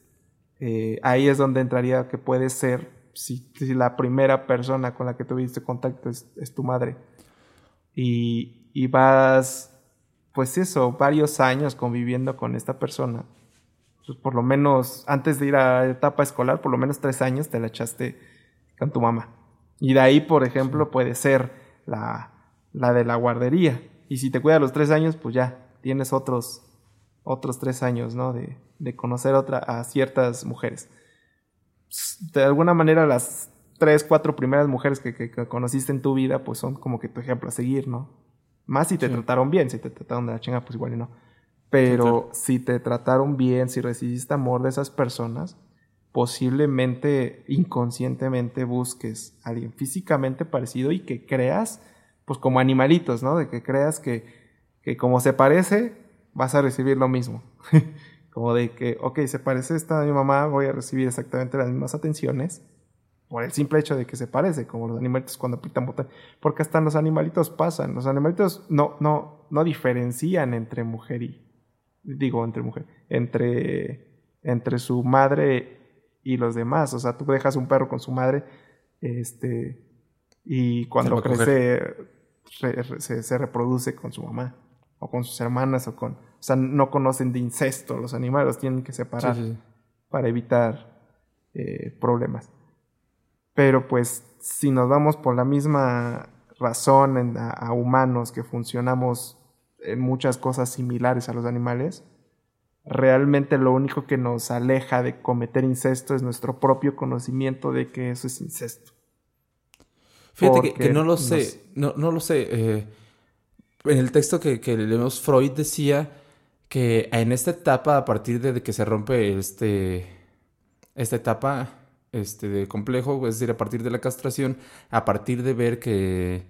eh, ahí es donde entraría que puede ser si, si, la primera persona con la que tuviste contacto es, tu madre. Y, y, vas, pues eso, varios años conviviendo con esta persona. Pues por lo menos, antes de ir a etapa escolar, por lo menos tres años te la echaste con tu mamá. Y de ahí, por ejemplo, puede ser la, la de la guardería. Y si te cuida los tres años, pues ya tienes otros, otros tres años, ¿no? De, de conocer otra, a ciertas mujeres. De alguna manera, las tres, cuatro primeras mujeres que, que, conociste en tu vida, pues son como que tu ejemplo a seguir, ¿no? Más si te trataron bien, si te trataron de la chinga, pues igual y no. Pero si te trataron bien, si recibiste amor de esas personas, posiblemente inconscientemente busques a alguien físicamente parecido y que creas, pues como animalitos, ¿no? De que creas que, que como se parece, vas a recibir lo mismo. como de que, ok, se parece esta a mi mamá, voy a recibir exactamente las mismas atenciones por el simple hecho de que se parece, como los animalitos cuando pitan botón. Porque hasta los animalitos pasan. Los animalitos no, no, no diferencian entre mujer y. Digo, entre mujer. Entre, entre su madre y los demás. O sea, tú dejas un perro con su madre, este, y cuando crece se, reproduce con su mamá, o con sus hermanas, o con... O sea, no conocen de incesto los animales, los tienen que separar para evitar eh, problemas. Pero pues, si nos vamos por la misma razón a humanos que funcionamos en muchas cosas similares a los animales, realmente lo único que nos aleja de cometer incesto es nuestro propio conocimiento de que eso es incesto. Fíjate que, no lo sé, no, no lo sé. Eh, en el texto que, leemos, Freud decía que en esta etapa, a partir de que se rompe este, esta etapa este, de complejo, es decir, a partir de la castración, a partir de ver que,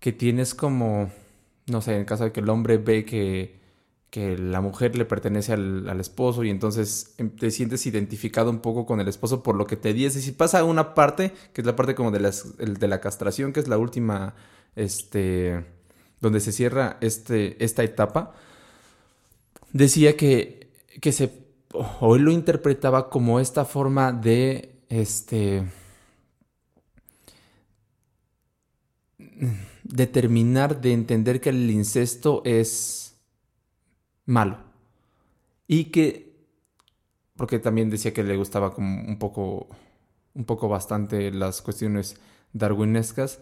que tienes como, no sé, en el caso de que el hombre ve que que la mujer le pertenece al, esposo y entonces em, te sientes identificado un poco con el esposo por lo que te dice. Si pasa una parte, que es la parte como de, las, de la castración, que es la última, este, donde se cierra este, esta etapa, decía que, que se, o él lo interpretaba como esta forma de, este, determinar, de entender que el incesto es malo. Y que, porque también decía que le gustaba como un poco, un poco bastante las cuestiones darwinescas,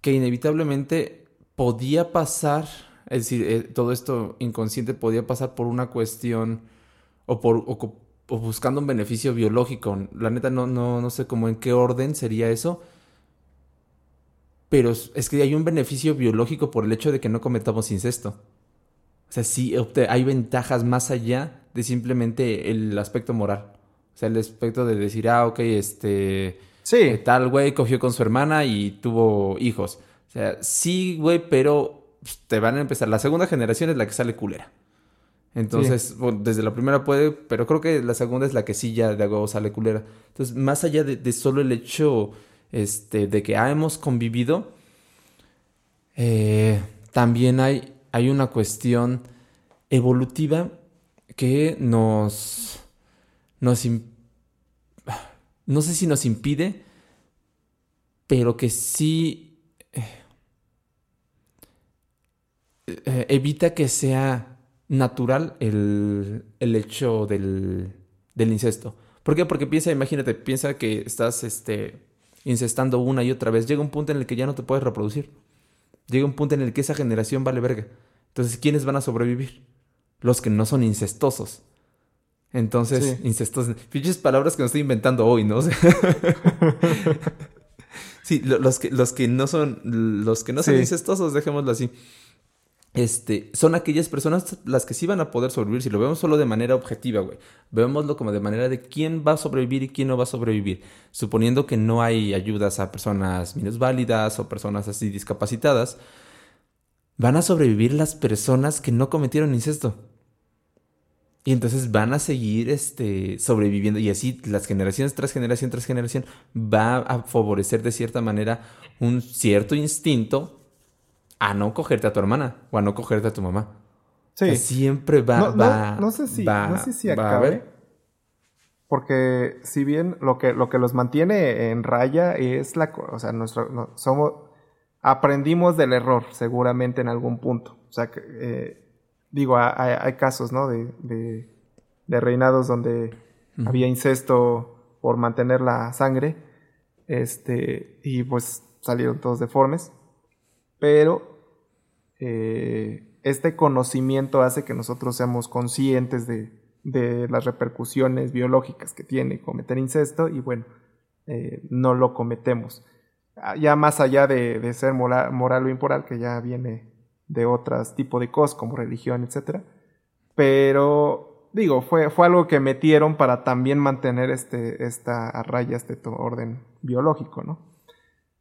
que inevitablemente podía pasar, es decir, eh, todo esto inconsciente podía pasar por una cuestión o por o, buscando un beneficio biológico. La neta no, no, no sé cómo en qué orden sería eso. Pero es que hay un beneficio biológico por el hecho de que no cometamos incesto. O sea, sí hay ventajas más allá de simplemente el aspecto moral. O sea, el aspecto de decir, ah, ok, este... Sí. Eh, tal güey cogió con su hermana y tuvo hijos. O sea, sí, güey, pero te van a empezar. La segunda generación es la que sale culera. Entonces, desde la primera puede, pero creo que la segunda es la que sí ya de algo sale culera. Entonces, más allá de, solo el hecho este, de que ah, hemos convivido, eh, también hay hay una cuestión evolutiva que nos, nos no sé si nos impide, pero que sí eh, eh, evita que sea natural el, el hecho del, del, incesto. ¿Por qué? Porque piensa, imagínate, piensa que estás este, incestando una y otra vez. Llega un punto en el que ya no te puedes reproducir. Llega un punto en el que esa generación vale verga. Entonces, ¿quiénes van a sobrevivir? Los que no son incestosos. Entonces, incestosos. Fiches palabras que no estoy inventando hoy, ¿no? Sí, los que, los que no son, los que no son incestuosos, dejémoslo así. Este, son aquellas personas las que sí van a poder sobrevivir. Si lo vemos solo de manera objetiva, güey. Veámoslo como de manera de quién va a sobrevivir y quién no va a sobrevivir. Suponiendo que no hay ayudas a personas minusválidas o personas así discapacitadas, van a sobrevivir las personas que no cometieron incesto. Y entonces van a seguir este, sobreviviendo. Y así las generaciones tras generación tras generación va a favorecer de cierta manera un cierto instinto a no cogerte a tu hermana o a no cogerte a tu mamá. Sí. siempre va, no, va, no, sé si, no sé si acabe. Porque si bien lo que, lo que los mantiene en raya es la... O sea, nuestro, somos... Aprendimos del error, seguramente en algún punto. O sea, que... Eh, digo, hay, casos, ¿no? De, de, reinados donde había incesto por mantener la sangre, este, y pues salieron todos deformes, pero eh, este conocimiento hace que nosotros seamos conscientes de, las repercusiones biológicas que tiene cometer incesto y bueno, eh, no lo cometemos. Ya más allá de, ser moral, o immoral, que ya viene de otros tipos de cosas como religión, etc. Pero digo, fue, fue algo que metieron para también mantener este, esta a raya este orden biológico, ¿no?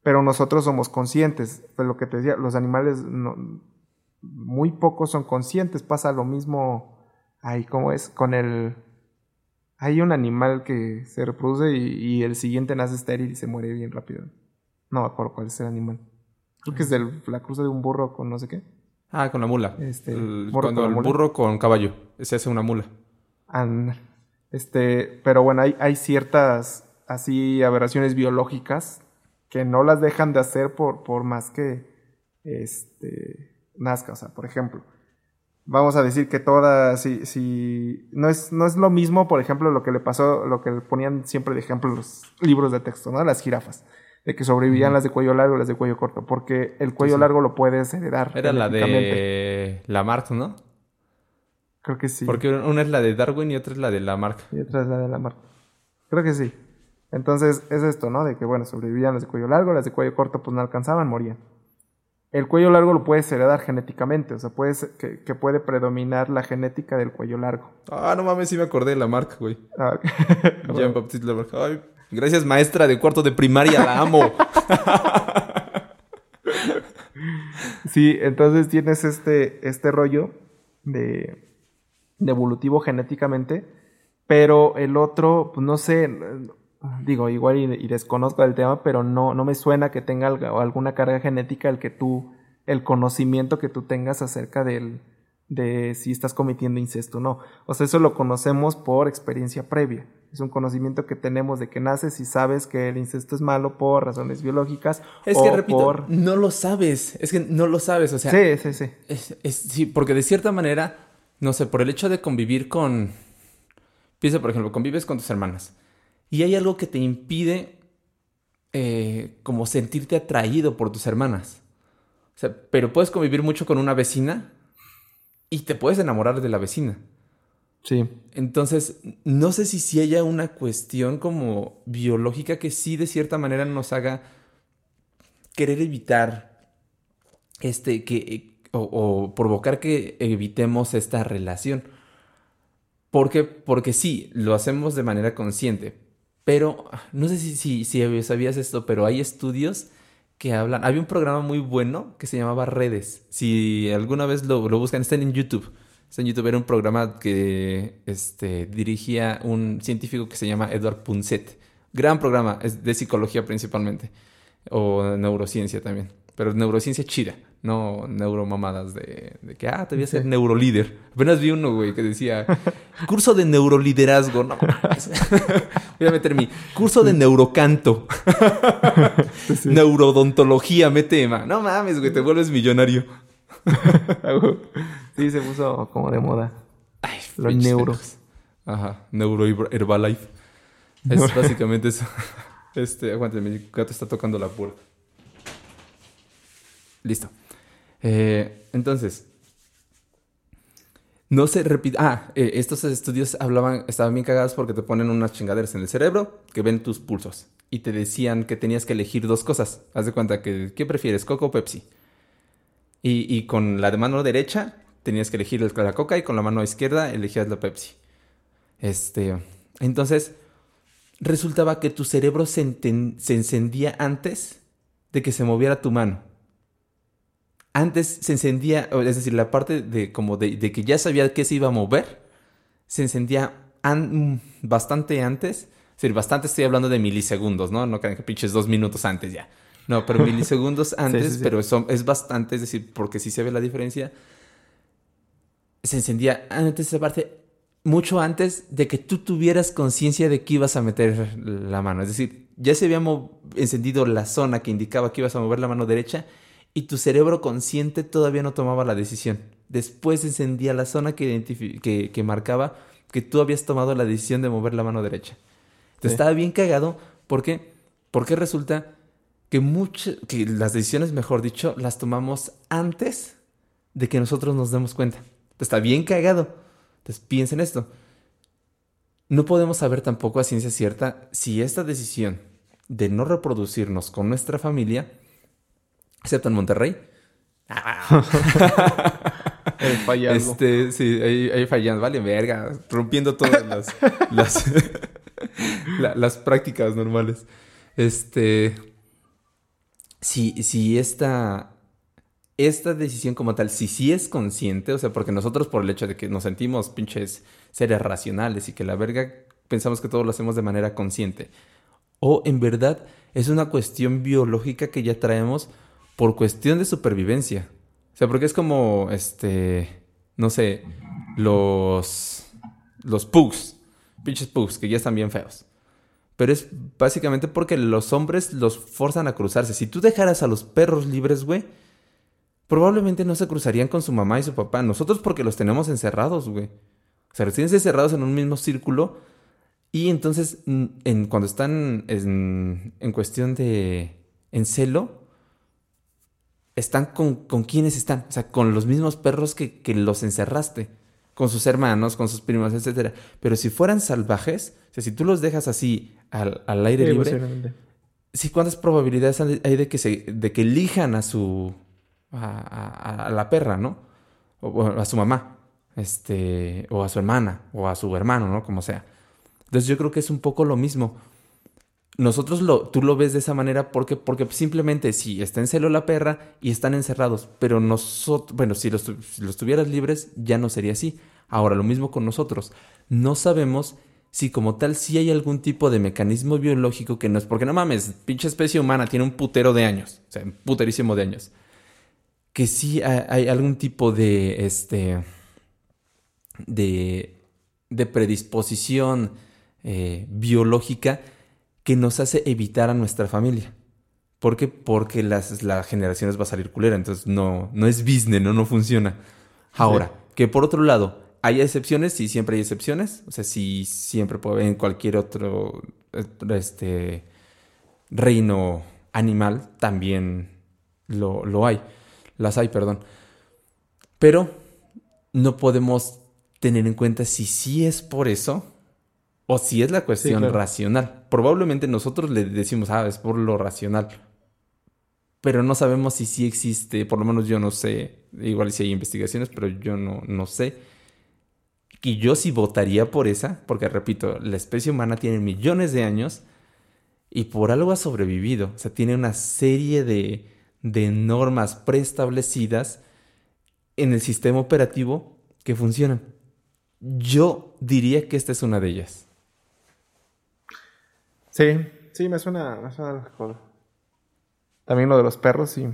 Pero nosotros somos conscientes, de lo que te decía, los animales no, muy pocos son conscientes, pasa lo mismo ahí como es con el hay un animal que se reproduce y, el siguiente nace estéril y se muere bien rápido. No me acuerdo cuál es el animal. Creo que es la cruza de un burro con no sé qué. Ah, con la mula. Este, cuando el burro con caballo. Se hace una mula. este, pero bueno, hay, hay ciertas así aberraciones biológicas que no las dejan de hacer por, por más que este, nazca. O sea, por ejemplo, vamos a decir que todas, si, si no, es, no es lo mismo, por ejemplo, lo que le pasó, lo que le ponían siempre de ejemplo los libros de texto, ¿no? Las jirafas de que sobrevivían las de cuello largo y las de cuello corto, porque el cuello largo lo puedes heredar. Era la de Lamarck, ¿no? Creo que sí. Porque una es la de Darwin y otra es la de Lamarck. Y otra es la de Lamarck. Creo que sí. Entonces es esto, ¿no? De que, bueno, sobrevivían las de cuello largo, las de cuello corto pues no alcanzaban, morían. El cuello largo lo puedes heredar genéticamente, o sea, puedes, que, que puede predominar la genética del cuello largo. Ah, no mames, sí me acordé de Lamarck, güey. Ah, Jean-Baptiste Lamarck. Ay, Gracias, maestra de cuarto de primaria, la amo. sí, entonces tienes este, este rollo de, de evolutivo genéticamente, pero el otro, pues no sé, digo, igual y, desconozco el tema, pero no, no me suena que tenga alguna carga genética el que tú, el conocimiento que tú tengas acerca del, de si estás cometiendo incesto o no. O sea, eso lo conocemos por experiencia previa. Es un conocimiento que tenemos de que naces y sabes que el incesto es malo por razones biológicas. Es que, repito, no lo sabes. Es que no lo sabes. O sea, sí, sí, sí. Es, sí, porque de cierta manera, no sé, por el hecho de convivir con. Piensa, por ejemplo, convives con tus hermanas y hay algo que te impide eh, como sentirte atraído por tus hermanas. O sea, pero puedes convivir mucho con una vecina y te puedes enamorar de la vecina. Sí. Entonces, no sé si, si haya una cuestión como biológica que sí de cierta manera nos haga querer evitar este que o, provocar que evitemos esta relación. ¿Por qué? Porque sí, lo hacemos de manera consciente. Pero no sé si, si, si sabías esto, pero hay estudios que hablan. Había un programa muy bueno que se llamaba Redes. Si alguna vez lo, lo buscan, está en YouTube en YouTube, era un programa que este, dirigía un científico que se llama Edward Punset. Gran programa, es de psicología principalmente, o neurociencia también, pero neurociencia chida, no neuromamadas de, de que, ah, te voy a ser neurolíder. Apenas vi uno, güey, que decía, curso de neuroliderazgo, no, voy a meter mi curso de neurocanto, neurodontología, mete, no mames, güey, te vuelves millonario. sí, se puso como de moda. Los neuros. Ajá, Neuro Herbalife. Es básicamente eso. Este, aguante, mi gato está tocando la puerta. Listo. Eh, entonces, no se repite. Ah, eh, estos estudios hablaban, estaban bien cagados porque te ponen unas chingaderas en el cerebro que ven tus pulsos. y te decían que tenías que elegir dos cosas. Haz de cuenta que, ¿qué prefieres, Coca o Pepsi? Y, y con la de mano derecha tenías que elegir la Coca y con la mano izquierda elegías la Pepsi. Este, entonces, resultaba que tu cerebro se, se encendía antes de que se moviera tu mano. Antes se encendía, es decir, la parte de como de, que ya sabía que se iba a mover, se encendía bastante antes. Es decir, bastante estoy hablando de milisegundos, ¿no? No crean que pinches dos minutos antes ya. No, pero milisegundos antes, pero eso es bastante, es decir, porque si se ve la diferencia. Se encendía antes esa parte mucho antes de que tú tuvieras conciencia de que ibas a meter la mano. Es decir, ya se había encendido la zona que indicaba que ibas a mover la mano derecha y tu cerebro consciente todavía no tomaba la decisión. Después encendía la zona que, que, marcaba que tú habías tomado la decisión de mover la mano derecha. Entonces estaba bien cagado porque, porque resulta que, que las decisiones, mejor dicho, las tomamos antes de que nosotros nos demos cuenta. está bien cagado entonces piensen esto. No podemos saber tampoco a ciencia cierta si esta decisión de no reproducirnos con nuestra familia, excepto en Monterrey, fallando. Este, sí, ahí, fallando, vale, verga, rompiendo todas las, las, las, prácticas normales. Este, si, si esta, esta decisión como tal, si sí es consciente, o sea, porque nosotros por el hecho de que nos sentimos pinches seres racionales y que la verga pensamos que todo lo hacemos de manera consciente, o en verdad es una cuestión biológica que ya traemos por cuestión de supervivencia. O sea, porque es como, este, no sé, los, los pugs, pinches pugs, que ya están bien feos. Pero es básicamente porque los hombres los forzan a cruzarse. Si tú dejaras a los perros libres, güey, probablemente no se cruzarían con su mamá y su papá. Nosotros porque los tenemos encerrados, güey. O sea, los tienes encerrados en un mismo círculo. Y entonces, en, cuando están en, en, cuestión de... en celo, están con, con quienes están. O sea, con los mismos perros que, que los encerraste. Con sus hermanos, con sus primos, etc. Pero si fueran salvajes, o sea, si tú los dejas así al, al aire libre... Sí, ¿cuántas probabilidades hay de que, se, de que elijan a su, a, la perra, ¿no? O, a su mamá, este, o a su hermana, o a su hermano, ¿no? Como sea. Entonces yo creo que es un poco lo mismo. Nosotros lo, tú lo ves de esa manera porque, porque simplemente si está en celo la perra y están encerrados, pero nosotros, bueno, si los, si los tuvieras libres ya no sería así. Ahora, lo mismo con nosotros. No sabemos si como tal si hay algún tipo de mecanismo biológico que no es, porque no mames, pinche especie humana tiene un putero de años, o sea, un puterísimo de años que sí hay algún tipo de, este, de, de predisposición eh, biológica que nos hace evitar a nuestra familia. ¿Por qué? Porque las, la generación va a salir culera, entonces no, no es business, no, no funciona. Ahora, que por otro lado, hay excepciones, sí, siempre hay excepciones. O sea, sí, siempre puede en cualquier otro este, reino animal también lo, lo hay las hay, perdón. Pero no podemos tener en cuenta si sí es por eso o si es la cuestión racional. Probablemente nosotros le decimos, ah, es por lo racional. Pero no sabemos si sí existe, por lo menos yo no sé, igual si hay investigaciones, pero yo no, no sé. Y yo sí votaría por esa, porque repito, la especie humana tiene millones de años y por algo ha sobrevivido. O sea, tiene una serie de, de normas preestablecidas en el sistema operativo que funcionan. Yo diría que esta es una de ellas. Sí, sí, me suena, me suena lógico. También lo de los perros, sí.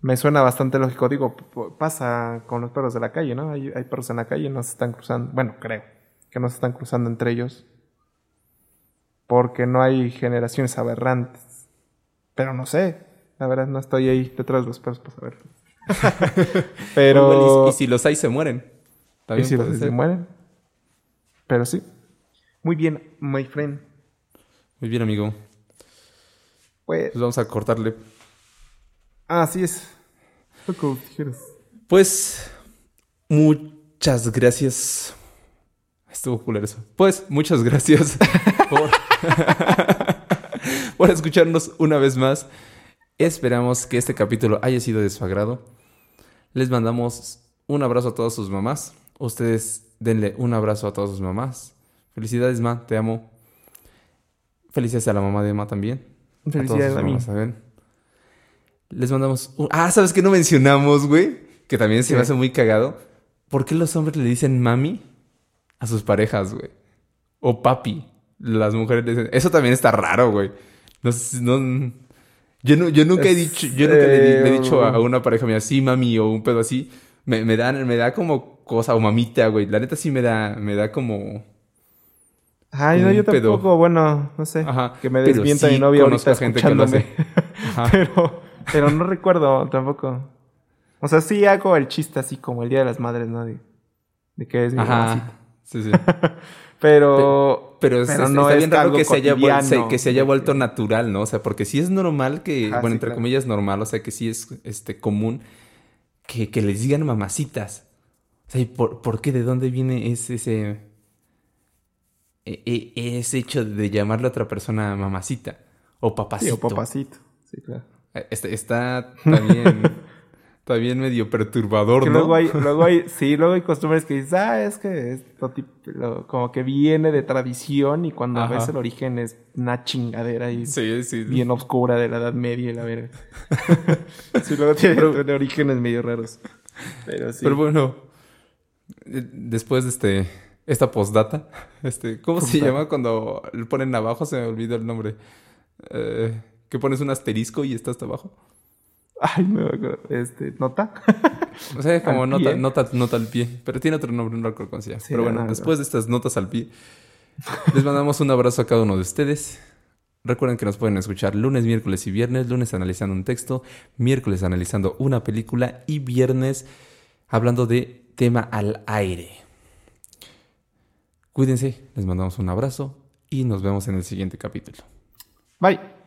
Me suena bastante lógico. Digo, pasa con los perros de la calle, ¿no? Hay, hay perros en la calle, no se están cruzando. Bueno, creo que no se están cruzando entre ellos. Porque no hay generaciones aberrantes. Pero no sé. La verdad, no estoy ahí detrás de los perros para saber. Pero. y si los hay, se mueren. ¿Y si los hay, se mueren? Pero sí. Muy bien, my friend. Muy bien, amigo. Pues, pues vamos a cortarle. Ah, así es. Pues. Muchas gracias. Estuvo culero eso. Pues, muchas gracias por. por escucharnos una vez más. Esperamos que este capítulo haya sido de su agrado. Les mandamos un abrazo a todas sus mamás. Ustedes denle un abrazo a todas sus mamás. Felicidades, Ma, te amo. Felicidades a la mamá de Ma también. Felicidades a, a mí. mamás, ¿saben? Les mandamos un... Ah, ¿sabes qué no mencionamos, güey? Que también se me ¿Qué? hace muy cagado. ¿Por qué los hombres le dicen mami a sus parejas, güey? O papi. Las mujeres le dicen... Eso también está raro, güey. No, no- Yo, no, yo nunca he Es, dicho... Yo nunca le, di- le he eh, dicho a una pareja mía, sí, mami, o un pedo así. Me, me, dan, me da como cosa, o mamita, güey. La neta sí me da, me da como... Ay, no, yo pedo. tampoco, bueno, no sé. Ajá. Que me desmienta sí mi novia ahorita gente que lo hace. escuchándome. Ajá. pero, pero no recuerdo tampoco. O sea, sí hago el chiste así como el Día de las Madres, ¿no? De, de que es mi mamacita. Ajá. Sí, sí. Pero, Pero, no está es bien raro que se, haya, vuel- cotidiano. se- que se haya vuelto natural, ¿no? O sea, porque sí es normal que, Ah, bueno, sí, entre claro. comillas normal, o sea, que sí es este, común que, que les digan mamacitas. O sea, ¿y por, por qué? ¿De dónde viene ese, ese, e- e- ese hecho de llamarle a otra persona mamacita? O Sí, papacito. o papacito. Sí, claro. Eh, Este, está también, también medio perturbador, Que ¿no? luego hay, luego hay, sí, luego hay costumbres que dices, ah, es que esto tip- lo- como que viene de tradición y cuando Ajá. ves el origen es una chingadera y Sí, sí. bien oscura de la Edad Media y la verga. sí, luego tiene orígenes medio raros. Pero sí. Pero bueno, eh, después de este, esta postdata, este, ¿cómo se llama cuando le ponen abajo? Se me olvidó el nombre. Eh, que pones un asterisco y está hasta abajo. Ay, me acuerdo. Este, ¿nota? O sea, como nota, pie. nota, nota al pie. Pero tiene otro nombre, no recuerdo cómo se llama. Pero bueno, no, no. después de estas notas al pie, les mandamos un abrazo a cada uno de ustedes. Recuerden que nos pueden escuchar lunes, miércoles y viernes. Lunes analizando un texto, miércoles analizando una película y viernes hablando de tema al aire. Cuídense, les mandamos un abrazo y nos vemos en el siguiente capítulo. Bye.